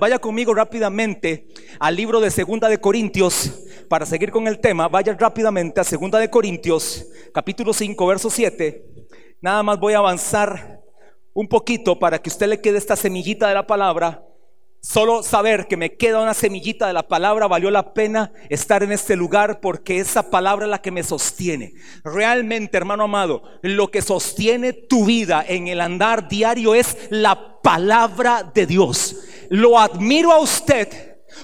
Vaya conmigo rápidamente al libro de Segunda de Corintios para seguir con el tema. Vaya rápidamente a Segunda de Corintios, capítulo 5, verso 7. Nada más voy a avanzar un poquito para que usted le quede esta semillita de la palabra. Solo saber que me queda una semillita de la palabra valió la pena estar en este lugar porque esa palabra es la que me sostiene. Realmente, hermano amado, lo que sostiene tu vida en el andar diario es la palabra de Dios. Lo admiro a usted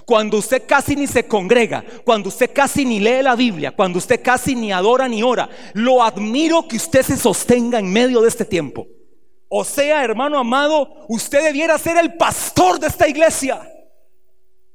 cuando usted casi ni se congrega, cuando usted casi ni lee la Biblia, cuando usted casi ni adora ni ora. Lo admiro que usted se sostenga en medio de este tiempo. O sea, hermano amado, usted debiera ser el pastor de esta iglesia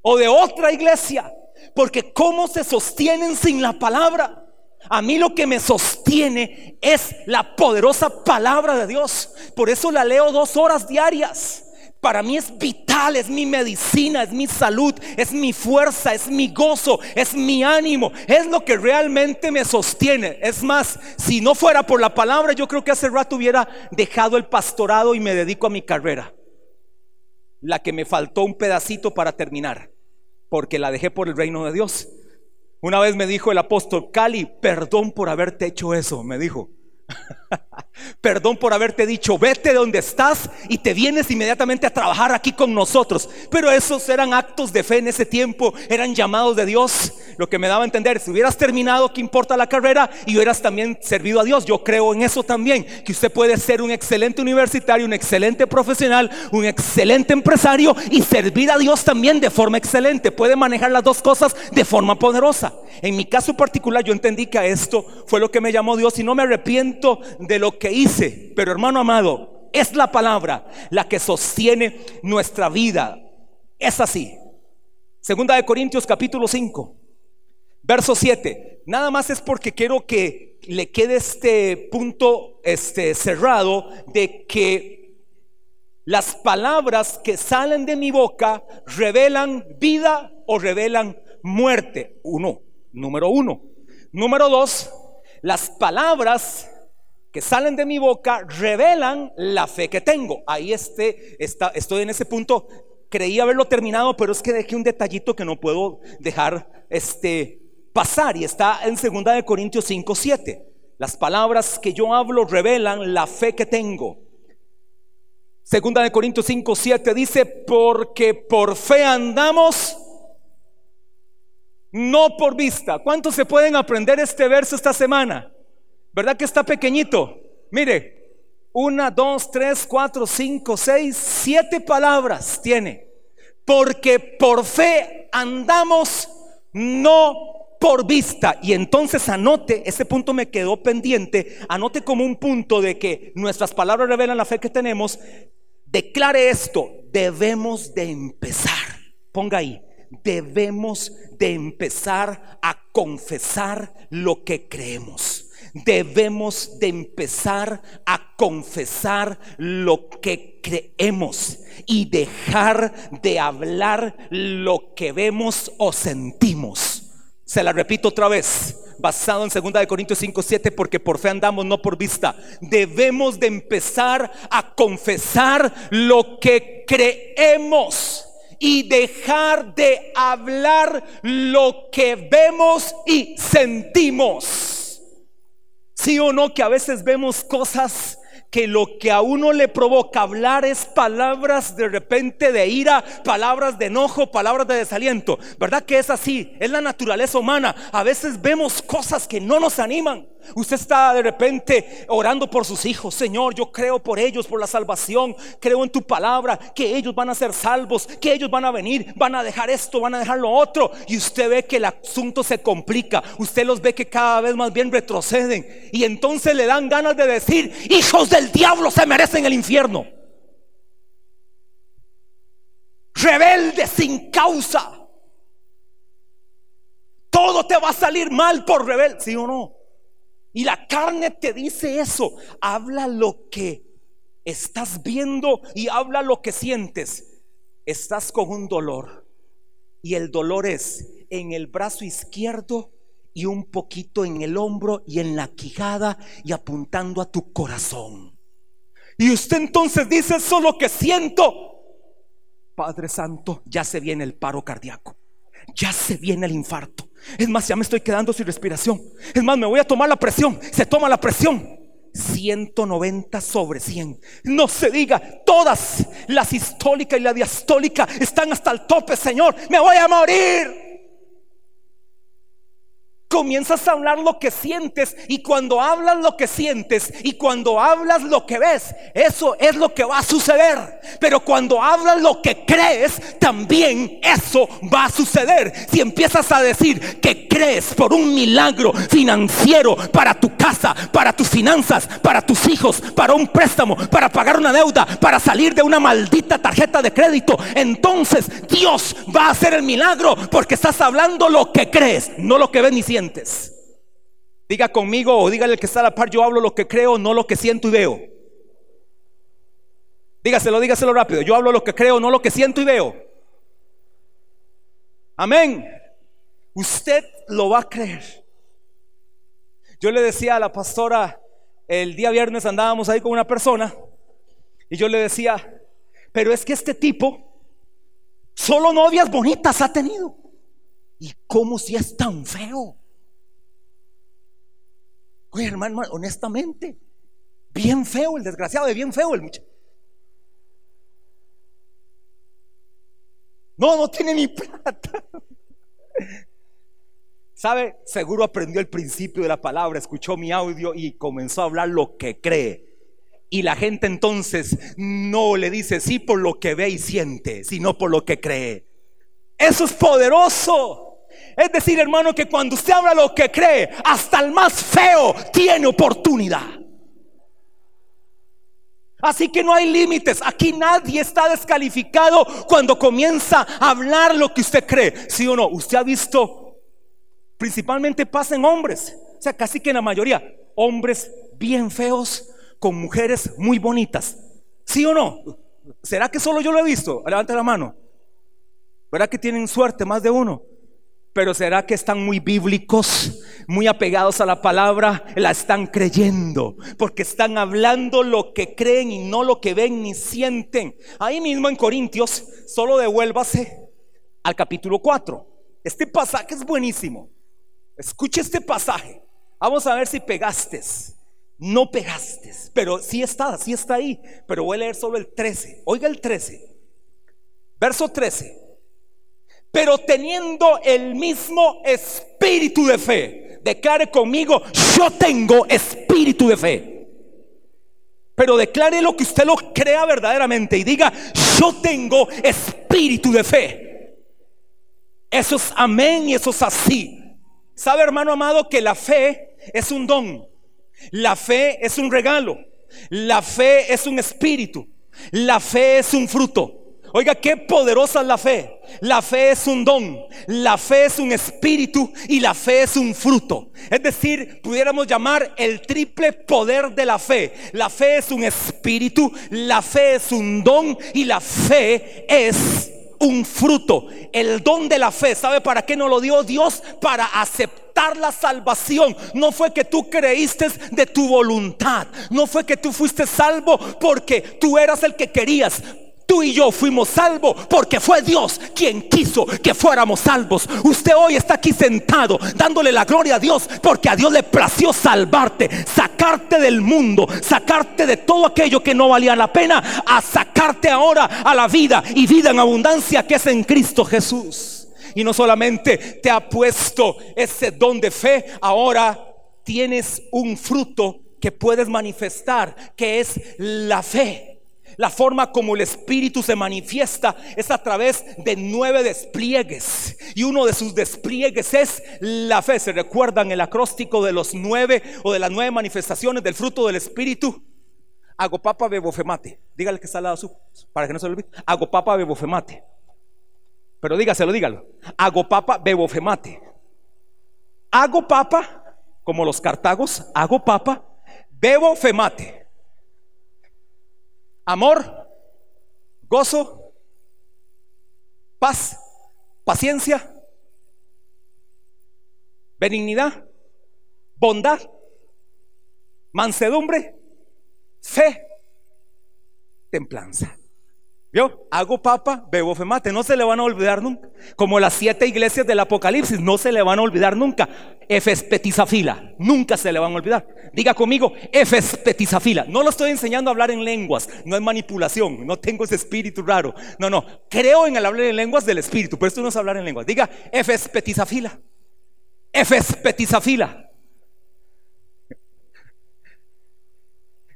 o de otra iglesia. Porque ¿cómo se sostienen sin la palabra? A mí lo que me sostiene es la poderosa palabra de Dios. Por eso la leo dos horas diarias. Para mí es vital, es mi medicina, es mi salud, es mi fuerza, es mi gozo, es mi ánimo, es lo que realmente me sostiene. Es más, si no fuera por la palabra, yo creo que hace rato hubiera dejado el pastorado y me dedico a mi carrera. La que me faltó un pedacito para terminar, porque la dejé por el reino de Dios. Una vez me dijo el apóstol Cali, perdón por haberte hecho eso, me dijo. Perdón por haberte dicho, vete de donde estás y te vienes inmediatamente a trabajar aquí con nosotros. Pero esos eran actos de fe en ese tiempo, eran llamados de Dios. Lo que me daba a entender, si hubieras terminado, ¿qué importa la carrera? Y hubieras también servido a Dios. Yo creo en eso también, que usted puede ser un excelente universitario, un excelente profesional, un excelente empresario y servir a Dios también de forma excelente. Puede manejar las dos cosas de forma poderosa. En mi caso particular, yo entendí que a esto fue lo que me llamó Dios y no me arrepiento de lo que hice. Pero hermano amado, es la palabra la que sostiene nuestra vida. Es así. Segunda de Corintios capítulo 5, verso 7. Nada más es porque quiero que le quede este punto este, cerrado de que las palabras que salen de mi boca revelan vida o revelan muerte. Uno, número uno. Número dos, las palabras que salen de mi boca revelan la fe que tengo. Ahí este, está, estoy en ese punto. Creí haberlo terminado, pero es que dejé un detallito que no puedo dejar este, pasar y está en 2 de Corintios 5, 7. Las palabras que yo hablo revelan la fe que tengo. Segunda de Corintios 5, 7 dice, porque por fe andamos, no por vista. ¿Cuántos se pueden aprender este verso esta semana? ¿Verdad que está pequeñito? Mire, una, dos, tres, cuatro, cinco, seis, siete palabras tiene. Porque por fe andamos, no por vista. Y entonces anote, ese punto me quedó pendiente, anote como un punto de que nuestras palabras revelan la fe que tenemos. Declare esto, debemos de empezar. Ponga ahí, debemos de empezar a confesar lo que creemos debemos de empezar a confesar lo que creemos y dejar de hablar lo que vemos o sentimos. Se la repito otra vez, basado en 2 de Corintios 5, 7, porque por fe andamos, no por vista. Debemos de empezar a confesar lo que creemos y dejar de hablar lo que vemos y sentimos. Sí o no que a veces vemos cosas que lo que a uno le provoca hablar es palabras de repente de ira, palabras de enojo, palabras de desaliento. ¿Verdad que es así? Es la naturaleza humana. A veces vemos cosas que no nos animan. Usted está de repente orando por sus hijos. Señor, yo creo por ellos, por la salvación. Creo en tu palabra, que ellos van a ser salvos, que ellos van a venir, van a dejar esto, van a dejar lo otro. Y usted ve que el asunto se complica. Usted los ve que cada vez más bien retroceden. Y entonces le dan ganas de decir, hijos del diablo se merecen el infierno. Rebelde sin causa. Todo te va a salir mal por rebelde, ¿sí o no? Y la carne te dice eso. Habla lo que estás viendo y habla lo que sientes. Estás con un dolor. Y el dolor es en el brazo izquierdo y un poquito en el hombro y en la quijada y apuntando a tu corazón. Y usted entonces dice, eso es lo que siento. Padre Santo, ya se viene el paro cardíaco. Ya se viene el infarto. Es más, ya me estoy quedando sin respiración. Es más, me voy a tomar la presión. Se toma la presión. 190 sobre 100. No se diga, todas la sistólica y la diastólica están hasta el tope, Señor. Me voy a morir comienzas a hablar lo que sientes y cuando hablas lo que sientes y cuando hablas lo que ves, eso es lo que va a suceder. Pero cuando hablas lo que crees, también eso va a suceder. Si empiezas a decir que crees por un milagro financiero para tu casa, para tus finanzas, para tus hijos, para un préstamo, para pagar una deuda, para salir de una maldita tarjeta de crédito, entonces Dios va a hacer el milagro porque estás hablando lo que crees, no lo que ves ni sientes. Diga conmigo o dígale que está a la par, yo hablo lo que creo, no lo que siento y veo. Dígaselo, dígaselo rápido. Yo hablo lo que creo, no lo que siento y veo. Amén. Usted lo va a creer. Yo le decía a la pastora, el día viernes andábamos ahí con una persona y yo le decía, pero es que este tipo solo novias bonitas ha tenido. ¿Y cómo si es tan feo? Oye, hermano, honestamente, bien feo el desgraciado, de bien feo el muchacho. No, no tiene ni plata. ¿Sabe? Seguro aprendió el principio de la palabra, escuchó mi audio y comenzó a hablar lo que cree. Y la gente entonces no le dice sí por lo que ve y siente, sino por lo que cree. Eso es poderoso. Es decir, hermano, que cuando usted habla lo que cree, hasta el más feo tiene oportunidad. Así que no hay límites. Aquí nadie está descalificado cuando comienza a hablar lo que usted cree. ¿Sí o no? Usted ha visto, principalmente pasa en hombres. O sea, casi que en la mayoría, hombres bien feos con mujeres muy bonitas. ¿Sí o no? ¿Será que solo yo lo he visto? Levante la mano. ¿Verdad que tienen suerte más de uno? Pero será que están muy bíblicos, muy apegados a la palabra, la están creyendo, porque están hablando lo que creen y no lo que ven ni sienten. Ahí mismo en Corintios, solo devuélvase al capítulo 4. Este pasaje es buenísimo. Escuche este pasaje. Vamos a ver si pegaste. No pegaste, pero sí está, sí está ahí. Pero voy a leer solo el 13. Oiga el 13. Verso 13 pero teniendo el mismo espíritu de fe. Declare conmigo, yo tengo espíritu de fe. Pero declare lo que usted lo crea verdaderamente y diga, yo tengo espíritu de fe. Eso es amén y eso es así. ¿Sabe hermano amado que la fe es un don? La fe es un regalo. La fe es un espíritu. La fe es un fruto. Oiga, qué poderosa es la fe. La fe es un don, la fe es un espíritu y la fe es un fruto. Es decir, pudiéramos llamar el triple poder de la fe. La fe es un espíritu, la fe es un don y la fe es un fruto. El don de la fe, ¿sabe para qué nos lo dio Dios? Para aceptar la salvación. No fue que tú creíste de tu voluntad. No fue que tú fuiste salvo porque tú eras el que querías Tú y yo fuimos salvos porque fue Dios quien quiso que fuéramos salvos. Usted hoy está aquí sentado dándole la gloria a Dios porque a Dios le plació salvarte, sacarte del mundo, sacarte de todo aquello que no valía la pena, a sacarte ahora a la vida y vida en abundancia que es en Cristo Jesús. Y no solamente te ha puesto ese don de fe, ahora tienes un fruto que puedes manifestar, que es la fe. La forma como el Espíritu se manifiesta es a través de nueve despliegues. Y uno de sus despliegues es la fe. ¿Se recuerdan el acróstico de los nueve o de las nueve manifestaciones del fruto del Espíritu? Hago papa bebofemate. Dígale que está al lado su, para que no se lo olvide. Hago papa bebofemate. Pero dígaselo, dígalo. Hago papa bebofemate. Hago papa, como los cartagos, hago papa, bebo femate amor, gozo, paz, paciencia, benignidad, bondad, mansedumbre, fe, templanza. ¿Vio? Hago papa, bebo femate, no se le van a olvidar nunca. Como las siete iglesias del Apocalipsis, no se le van a olvidar nunca. Efes petizafila, nunca se le van a olvidar. Diga conmigo, Efes petizafila. No lo estoy enseñando a hablar en lenguas, no es manipulación, no tengo ese espíritu raro. No, no, creo en el hablar en lenguas del espíritu, pero esto no es hablar en lenguas. Diga, Efes petizafila.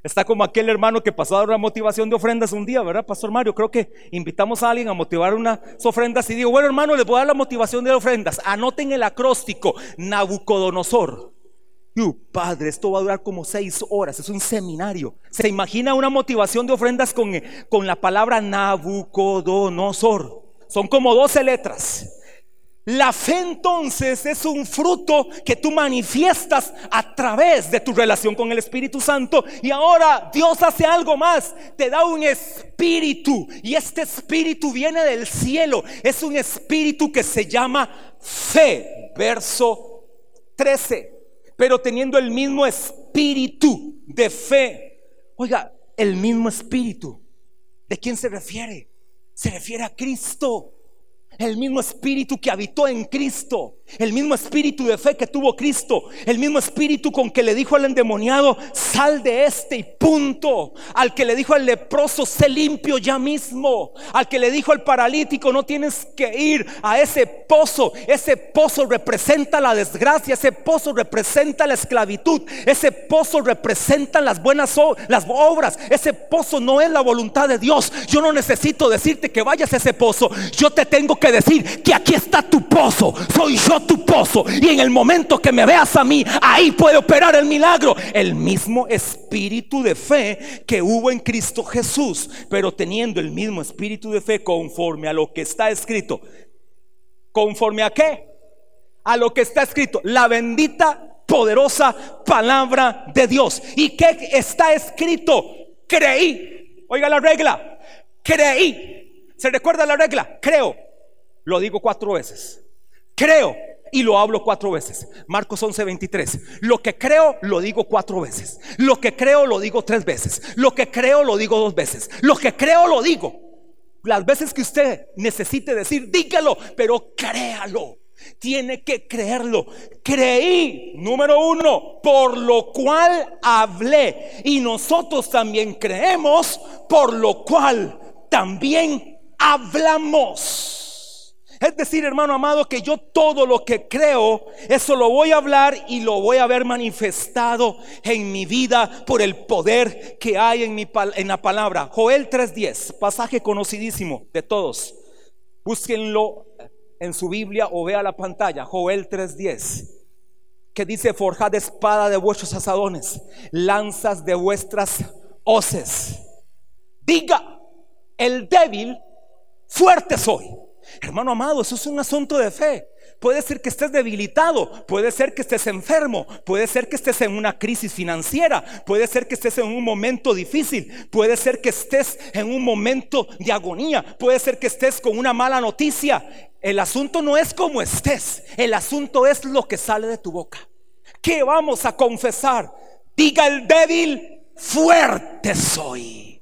Está como aquel hermano que pasó a dar una motivación de ofrendas un día, ¿verdad, Pastor Mario? Creo que invitamos a alguien a motivar unas ofrendas y digo, bueno, hermano, les voy a dar la motivación de ofrendas. Anoten el acróstico, Nabucodonosor. Padre, esto va a durar como seis horas, es un seminario. ¿Se imagina una motivación de ofrendas con, con la palabra Nabucodonosor? Son como 12 letras. La fe entonces es un fruto que tú manifiestas a través de tu relación con el Espíritu Santo. Y ahora Dios hace algo más, te da un espíritu. Y este espíritu viene del cielo. Es un espíritu que se llama fe. Verso 13. Pero teniendo el mismo espíritu de fe. Oiga, el mismo espíritu. ¿De quién se refiere? Se refiere a Cristo. El mismo espíritu que habitó en Cristo, el mismo espíritu de fe que tuvo Cristo, el mismo espíritu con que le dijo al endemoniado, sal de este y punto. Al que le dijo al leproso, sé limpio ya mismo. Al que le dijo al paralítico, no tienes que ir a ese pozo. Ese pozo representa la desgracia, ese pozo representa la esclavitud, ese pozo representa las buenas las obras. Ese pozo no es la voluntad de Dios. Yo no necesito decirte que vayas a ese pozo. Yo te tengo que decir que aquí está tu pozo, soy yo tu pozo. Y en el momento que me veas a mí, ahí puede operar el milagro. El mismo espíritu de fe que hubo en Cristo Jesús, pero teniendo el mismo espíritu de fe conforme a lo que está escrito. ¿Conforme a qué? A lo que está escrito. La bendita, poderosa palabra de Dios. ¿Y qué está escrito? Creí. Oiga la regla. Creí. ¿Se recuerda la regla? Creo lo digo cuatro veces. Creo y lo hablo cuatro veces. Marcos 11:23. Lo que creo lo digo cuatro veces. Lo que creo lo digo tres veces. Lo que creo lo digo dos veces. Lo que creo lo digo. Las veces que usted necesite decir, dígalo, pero créalo. Tiene que creerlo. Creí, número uno, por lo cual hablé. Y nosotros también creemos, por lo cual también hablamos. Es decir, hermano amado, que yo todo lo que creo, eso lo voy a hablar y lo voy a ver manifestado en mi vida por el poder que hay en, mi, en la palabra. Joel 3.10, pasaje conocidísimo de todos. Búsquenlo en su Biblia o vea la pantalla. Joel 3.10 que dice, forjad espada de vuestros asadones, lanzas de vuestras hoces. Diga, el débil, fuerte soy. Hermano amado, eso es un asunto de fe. Puede ser que estés debilitado, puede ser que estés enfermo, puede ser que estés en una crisis financiera, puede ser que estés en un momento difícil, puede ser que estés en un momento de agonía, puede ser que estés con una mala noticia. El asunto no es como estés, el asunto es lo que sale de tu boca. ¿Qué vamos a confesar? Diga el débil, fuerte soy.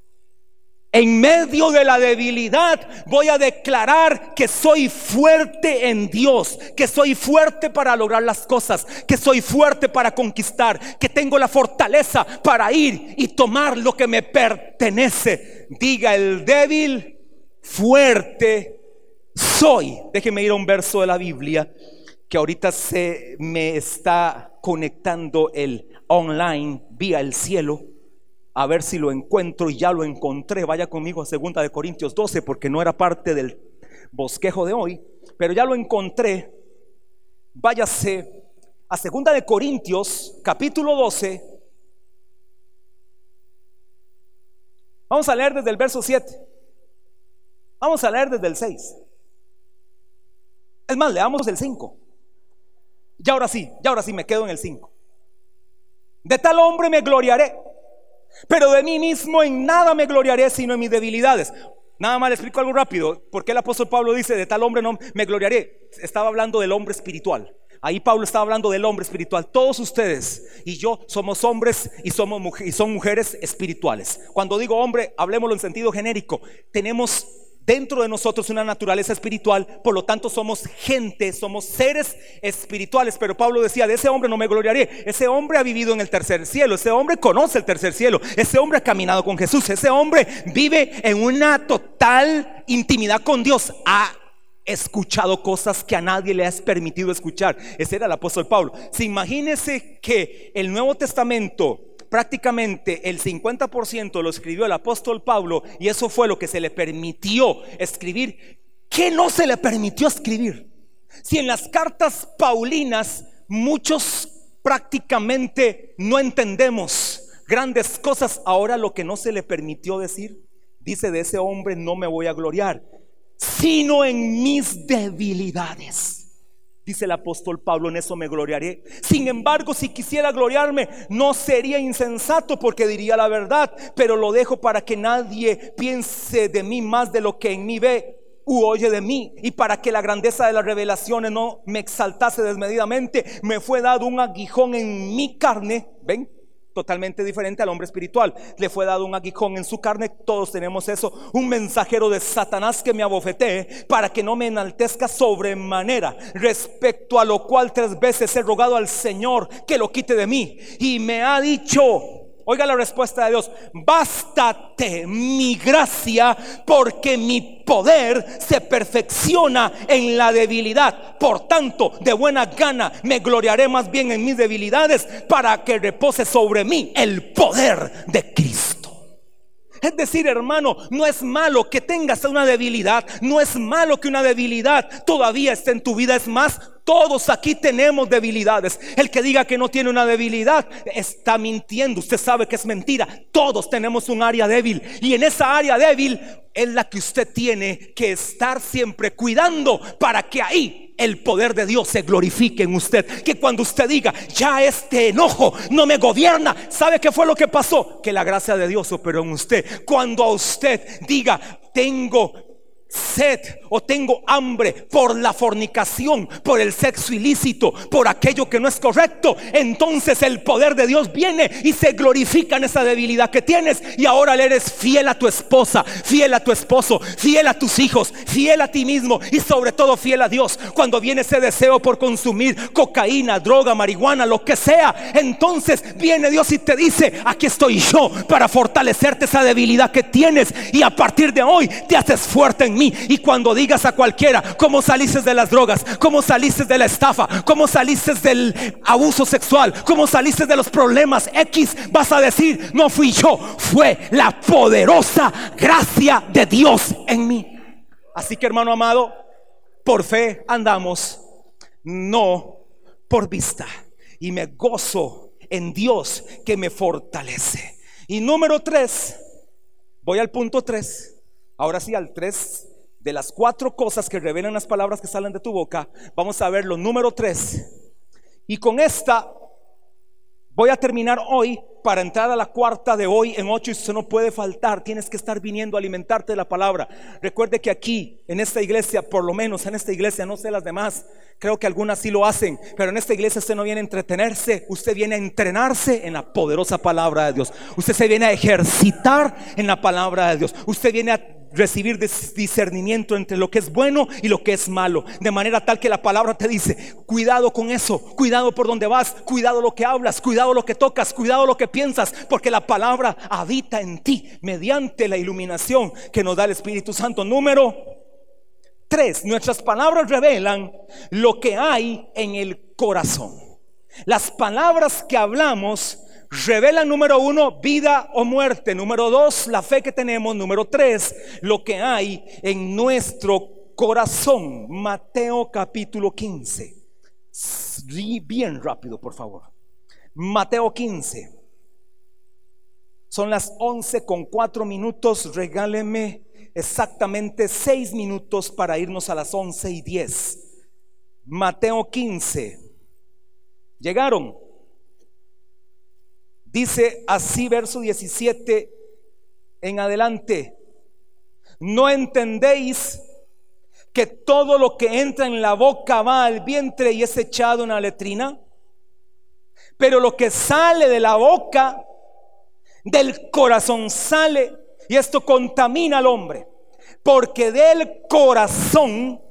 En medio de la debilidad voy a declarar que soy fuerte en Dios, que soy fuerte para lograr las cosas, que soy fuerte para conquistar, que tengo la fortaleza para ir y tomar lo que me pertenece. Diga el débil, fuerte soy. Déjeme ir a un verso de la Biblia que ahorita se me está conectando el online vía el cielo a ver si lo encuentro y ya lo encontré. Vaya conmigo a segunda de Corintios 12 porque no era parte del bosquejo de hoy, pero ya lo encontré. Váyase a segunda de Corintios capítulo 12. Vamos a leer desde el verso 7. Vamos a leer desde el 6. Es más, leamos el 5. Ya ahora sí, ya ahora sí me quedo en el 5. De tal hombre me gloriaré pero de mí mismo en nada me gloriaré sino en mis debilidades. Nada más le explico algo rápido. ¿Por qué el apóstol Pablo dice, de tal hombre no me gloriaré? Estaba hablando del hombre espiritual. Ahí Pablo estaba hablando del hombre espiritual. Todos ustedes y yo somos hombres y, somos y son mujeres espirituales. Cuando digo hombre, hablemoslo en sentido genérico. Tenemos dentro de nosotros una naturaleza espiritual, por lo tanto somos gente, somos seres espirituales. Pero Pablo decía, de ese hombre no me gloriaré. Ese hombre ha vivido en el tercer cielo, ese hombre conoce el tercer cielo, ese hombre ha caminado con Jesús, ese hombre vive en una total intimidad con Dios. Ha escuchado cosas que a nadie le has permitido escuchar. Ese era el apóstol Pablo. Si imagínese que el Nuevo Testamento prácticamente el 50% lo escribió el apóstol Pablo y eso fue lo que se le permitió escribir. ¿Qué no se le permitió escribir? Si en las cartas paulinas muchos prácticamente no entendemos grandes cosas, ahora lo que no se le permitió decir, dice de ese hombre no me voy a gloriar sino en mis debilidades. Dice el apóstol Pablo, en eso me gloriaré. Sin embargo, si quisiera gloriarme, no sería insensato porque diría la verdad, pero lo dejo para que nadie piense de mí más de lo que en mí ve u oye de mí. Y para que la grandeza de las revelaciones no me exaltase desmedidamente, me fue dado un aguijón en mi carne. ¿Ven? Totalmente diferente al hombre espiritual. Le fue dado un aguijón en su carne, todos tenemos eso, un mensajero de Satanás que me abofetee para que no me enaltezca sobremanera, respecto a lo cual tres veces he rogado al Señor que lo quite de mí. Y me ha dicho, Oiga la respuesta de Dios. Bástate mi gracia porque mi poder se perfecciona en la debilidad. Por tanto, de buena gana me gloriaré más bien en mis debilidades para que repose sobre mí el poder de Cristo. Es decir, hermano, no es malo que tengas una debilidad, no es malo que una debilidad todavía esté en tu vida, es más, todos aquí tenemos debilidades. El que diga que no tiene una debilidad está mintiendo. Usted sabe que es mentira. Todos tenemos un área débil. Y en esa área débil es la que usted tiene que estar siempre cuidando para que ahí el poder de Dios se glorifique en usted. Que cuando usted diga, ya este enojo no me gobierna, ¿sabe qué fue lo que pasó? Que la gracia de Dios operó en usted. Cuando a usted diga, tengo sed o tengo hambre por la fornicación, por el sexo ilícito, por aquello que no es correcto, entonces el poder de Dios viene y se glorifica en esa debilidad que tienes y ahora le eres fiel a tu esposa, fiel a tu esposo, fiel a tus hijos, fiel a ti mismo y sobre todo fiel a Dios. Cuando viene ese deseo por consumir cocaína, droga, marihuana, lo que sea, entonces viene Dios y te dice, aquí estoy yo para fortalecerte esa debilidad que tienes y a partir de hoy te haces fuerte en mí y cuando digas a cualquiera cómo saliste de las drogas, cómo saliste de la estafa, cómo saliste del abuso sexual, cómo saliste de los problemas X, vas a decir, no fui yo, fue la poderosa gracia de Dios en mí. Así que hermano amado, por fe andamos, no por vista. Y me gozo en Dios que me fortalece. Y número tres, voy al punto tres. Ahora sí, al tres de las cuatro cosas que revelan las palabras que salen de tu boca, vamos a ver lo número tres. Y con esta voy a terminar hoy para entrar a la cuarta de hoy en ocho y eso no puede faltar. Tienes que estar viniendo a alimentarte de la palabra. Recuerde que aquí, en esta iglesia, por lo menos en esta iglesia, no sé las demás, creo que algunas sí lo hacen, pero en esta iglesia usted no viene a entretenerse, usted viene a entrenarse en la poderosa palabra de Dios. Usted se viene a ejercitar en la palabra de Dios. Usted viene a recibir discernimiento entre lo que es bueno y lo que es malo. De manera tal que la palabra te dice, cuidado con eso, cuidado por donde vas, cuidado lo que hablas, cuidado lo que tocas, cuidado lo que piensas, porque la palabra habita en ti mediante la iluminación que nos da el Espíritu Santo. Número tres, nuestras palabras revelan lo que hay en el corazón. Las palabras que hablamos Revela número uno, vida o muerte. Número dos, la fe que tenemos. Número tres, lo que hay en nuestro corazón. Mateo capítulo 15. Bien rápido, por favor. Mateo 15. Son las 11 con 4 minutos. Regáleme exactamente 6 minutos para irnos a las 11 y 10. Mateo 15. ¿Llegaron? Dice así verso 17 en adelante, no entendéis que todo lo que entra en la boca va al vientre y es echado en la letrina? Pero lo que sale de la boca, del corazón sale, y esto contamina al hombre, porque del corazón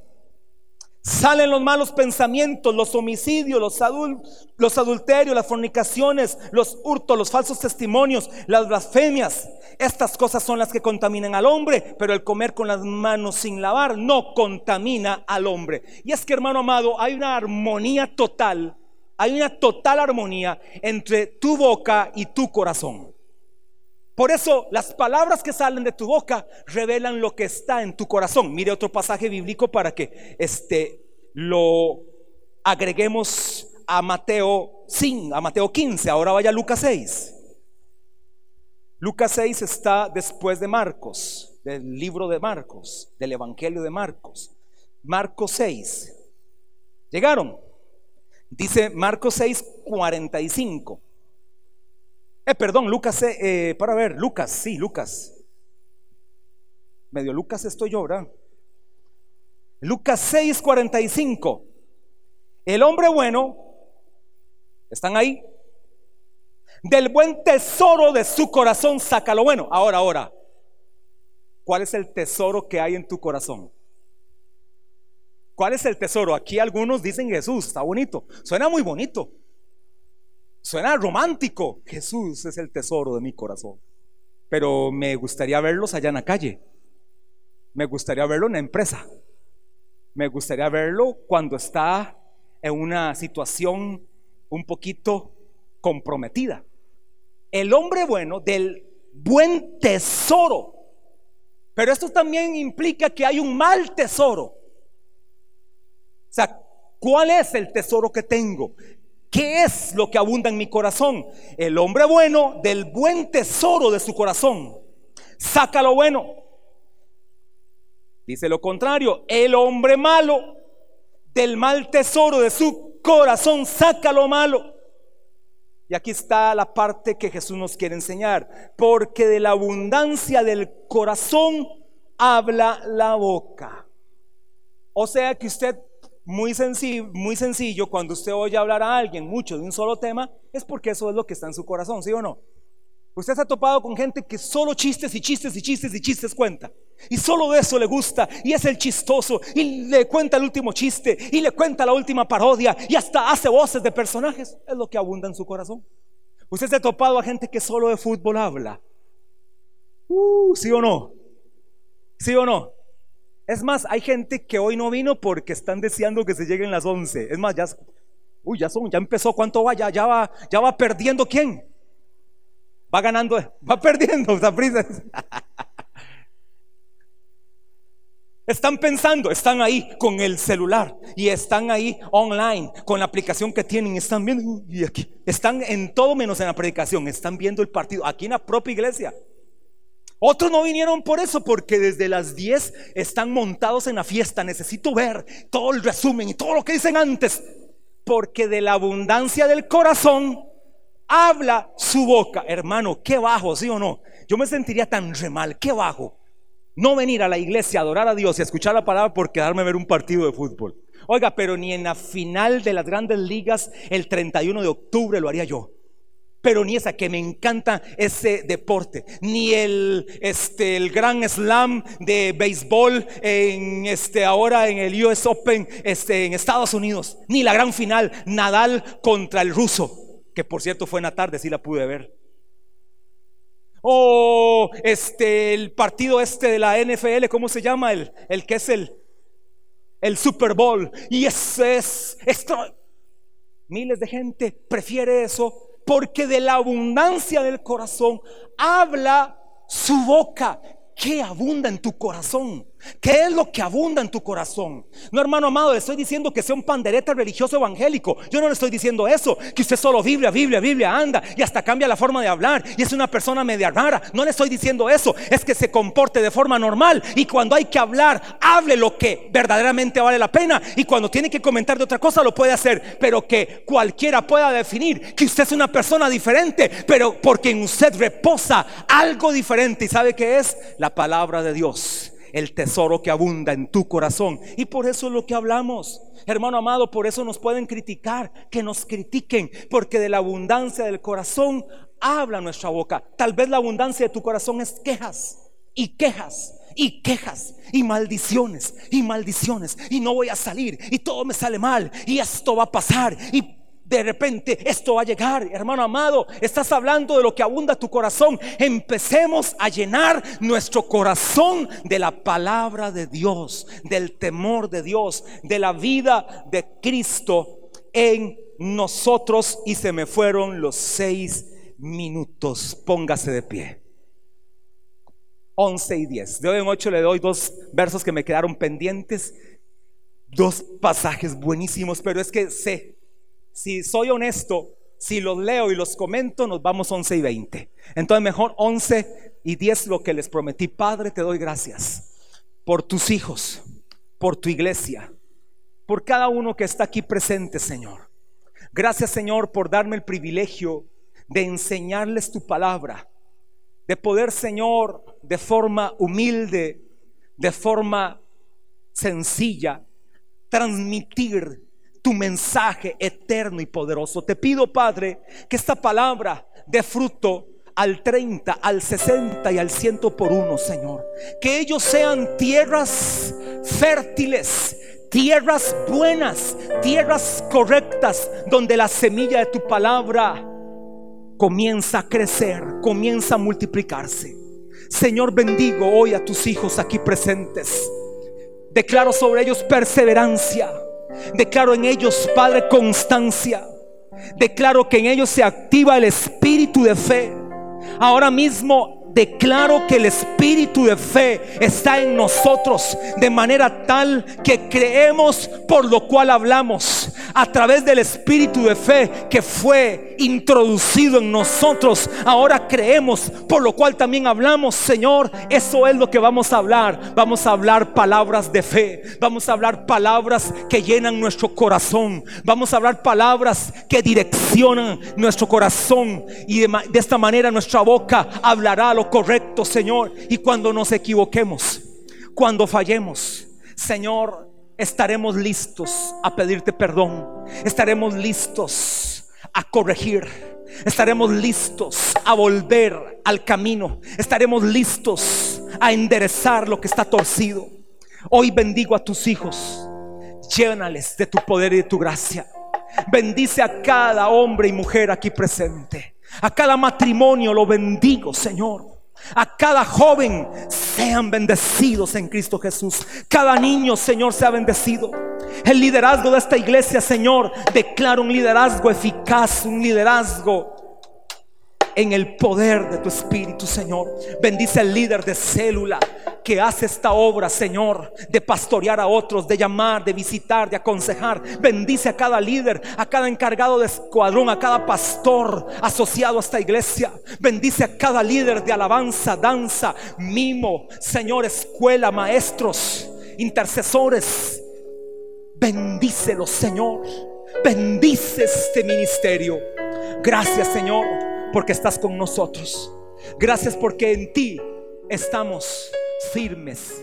Salen los malos pensamientos, los homicidios, los, los, adulterios, las fornicaciones, los hurtos, los falsos testimonios, las blasfemias. Estas cosas son las que contaminan al hombre, pero el comer con las manos sin lavar no contamina al hombre. Y es que, hermano amado, hay una armonía total, hay una total armonía entre tu boca y tu corazón. Por eso las palabras que salen de tu boca revelan lo que está en tu corazón. Mire otro pasaje bíblico para que este lo agreguemos a Mateo 5, a Mateo 15. Ahora vaya a Lucas 6. Lucas 6 está después de Marcos, del libro de Marcos, del Evangelio de Marcos. Marcos 6. ¿Llegaron? Dice Marcos 6, 45. Eh, perdón, Lucas, eh, eh, para ver, Lucas, sí, Lucas. Medio Lucas estoy yo, ¿verdad? Lucas 6, 45. El hombre bueno, ¿están ahí? Del buen tesoro de su corazón saca lo bueno. Ahora, ahora, ¿cuál es el tesoro que hay en tu corazón? ¿Cuál es el tesoro? Aquí algunos dicen Jesús, está bonito, suena muy bonito. Suena romántico. Jesús es el tesoro de mi corazón. Pero me gustaría verlos allá en la calle. Me gustaría verlo en la empresa. Me gustaría verlo cuando está en una situación un poquito comprometida. El hombre bueno del buen tesoro. Pero esto también implica que hay un mal tesoro. O sea, ¿cuál es el tesoro que tengo? ¿Qué es lo que abunda en mi corazón? El hombre bueno del buen tesoro de su corazón. Saca lo bueno. Dice lo contrario, el hombre malo del mal tesoro de su corazón saca lo malo. Y aquí está la parte que Jesús nos quiere enseñar. Porque de la abundancia del corazón habla la boca. O sea que usted muy sencillo, cuando usted oye hablar a alguien mucho de un solo tema, es porque eso es lo que está en su corazón, ¿sí o no? Usted se ha topado con gente que solo chistes y chistes y chistes y chistes cuenta. Y solo de eso le gusta. Y es el chistoso. Y le cuenta el último chiste. Y le cuenta la última parodia. Y hasta hace voces de personajes. Es lo que abunda en su corazón. Usted se ha topado a gente que solo de fútbol habla. Uh, ¿Sí o no? ¿Sí o no? Es más, hay gente que hoy no vino porque están deseando que se lleguen las 11. Es más, ya, uy, ya son, ya empezó, ¿cuánto va? Ya, ya va, ya va perdiendo quién? Va ganando, va perdiendo, Están pensando, están ahí con el celular y están ahí online con la aplicación que tienen, están viendo están en todo menos en la predicación, están viendo el partido aquí en la propia iglesia. Otros no vinieron por eso, porque desde las 10 están montados en la fiesta. Necesito ver todo el resumen y todo lo que dicen antes. Porque de la abundancia del corazón habla su boca. Hermano, qué bajo, ¿sí o no? Yo me sentiría tan re mal, qué bajo. No venir a la iglesia a adorar a Dios y a escuchar la palabra por quedarme a ver un partido de fútbol. Oiga, pero ni en la final de las grandes ligas el 31 de octubre lo haría yo pero ni esa que me encanta ese deporte, ni el este el gran slam de béisbol en este ahora en el US Open este en Estados Unidos, ni la gran final Nadal contra el ruso, que por cierto fue en la tarde, sí la pude ver. O este el partido este de la NFL, ¿cómo se llama? El, el que es el el Super Bowl y ese es esto miles de gente prefiere eso porque de la abundancia del corazón habla su boca. ¿Qué abunda en tu corazón? ¿Qué es lo que abunda en tu corazón? No, hermano amado, le estoy diciendo que sea un pandereta religioso evangélico. Yo no le estoy diciendo eso, que usted solo Biblia, Biblia, Biblia anda y hasta cambia la forma de hablar y es una persona media rara. No le estoy diciendo eso, es que se comporte de forma normal y cuando hay que hablar, hable lo que verdaderamente vale la pena y cuando tiene que comentar de otra cosa lo puede hacer, pero que cualquiera pueda definir que usted es una persona diferente, pero porque en usted reposa algo diferente y sabe que es la palabra de Dios el tesoro que abunda en tu corazón. Y por eso es lo que hablamos. Hermano amado, por eso nos pueden criticar, que nos critiquen, porque de la abundancia del corazón habla nuestra boca. Tal vez la abundancia de tu corazón es quejas y quejas y quejas y maldiciones y maldiciones y no voy a salir y todo me sale mal y esto va a pasar y de repente esto va a llegar, hermano amado. Estás hablando de lo que abunda tu corazón. Empecemos a llenar nuestro corazón de la palabra de Dios, del temor de Dios, de la vida de Cristo en nosotros. Y se me fueron los seis minutos. Póngase de pie. 11 y 10. De hoy en 8 le doy dos versos que me quedaron pendientes. Dos pasajes buenísimos, pero es que sé si soy honesto, si los leo y los comento, nos vamos 11 y 20. Entonces mejor 11 y 10 lo que les prometí. Padre, te doy gracias por tus hijos, por tu iglesia, por cada uno que está aquí presente, Señor. Gracias, Señor, por darme el privilegio de enseñarles tu palabra, de poder, Señor, de forma humilde, de forma sencilla, transmitir tu mensaje eterno y poderoso. Te pido, Padre, que esta palabra dé fruto al 30, al 60 y al 100 por uno, Señor. Que ellos sean tierras fértiles, tierras buenas, tierras correctas, donde la semilla de tu palabra comienza a crecer, comienza a multiplicarse. Señor, bendigo hoy a tus hijos aquí presentes. Declaro sobre ellos perseverancia Declaro en ellos, Padre, constancia. Declaro que en ellos se activa el espíritu de fe. Ahora mismo declaro que el espíritu de fe está en nosotros de manera tal que creemos por lo cual hablamos. A través del espíritu de fe que fue introducido en nosotros, ahora creemos por lo cual también hablamos, Señor. Eso es lo que vamos a hablar. Vamos a hablar palabras de fe. Vamos a hablar palabras que llenan nuestro corazón. Vamos a hablar palabras que direccionan nuestro corazón. Y de, esta manera nuestra boca hablará correcto, Señor. Y cuando nos equivoquemos, cuando fallemos, Señor, estaremos listos a pedirte perdón. Estaremos listos a corregir. Estaremos listos a volver al camino. Estaremos listos a enderezar lo que está torcido. Hoy bendigo a tus hijos. Llénales de tu poder y de tu gracia. Bendice a cada hombre y mujer aquí presente. A cada matrimonio lo bendigo, Señor. A cada joven sean bendecidos en Cristo Jesús. Cada niño, Señor, sea bendecido. El liderazgo de esta iglesia, Señor, declara un liderazgo eficaz, un liderazgo en el poder de tu Espíritu, Señor. Bendice al líder de célula que hace esta obra, Señor, de pastorear a otros, de llamar, de visitar, de aconsejar. Bendice a cada líder, a cada encargado de escuadrón, a cada pastor asociado a esta iglesia. Bendice a cada líder de alabanza, danza, mimo, Señor, escuela, maestros, intercesores. Bendícelos, Señor. Bendice este ministerio. Gracias, Señor porque estás con nosotros. Gracias porque en ti estamos firmes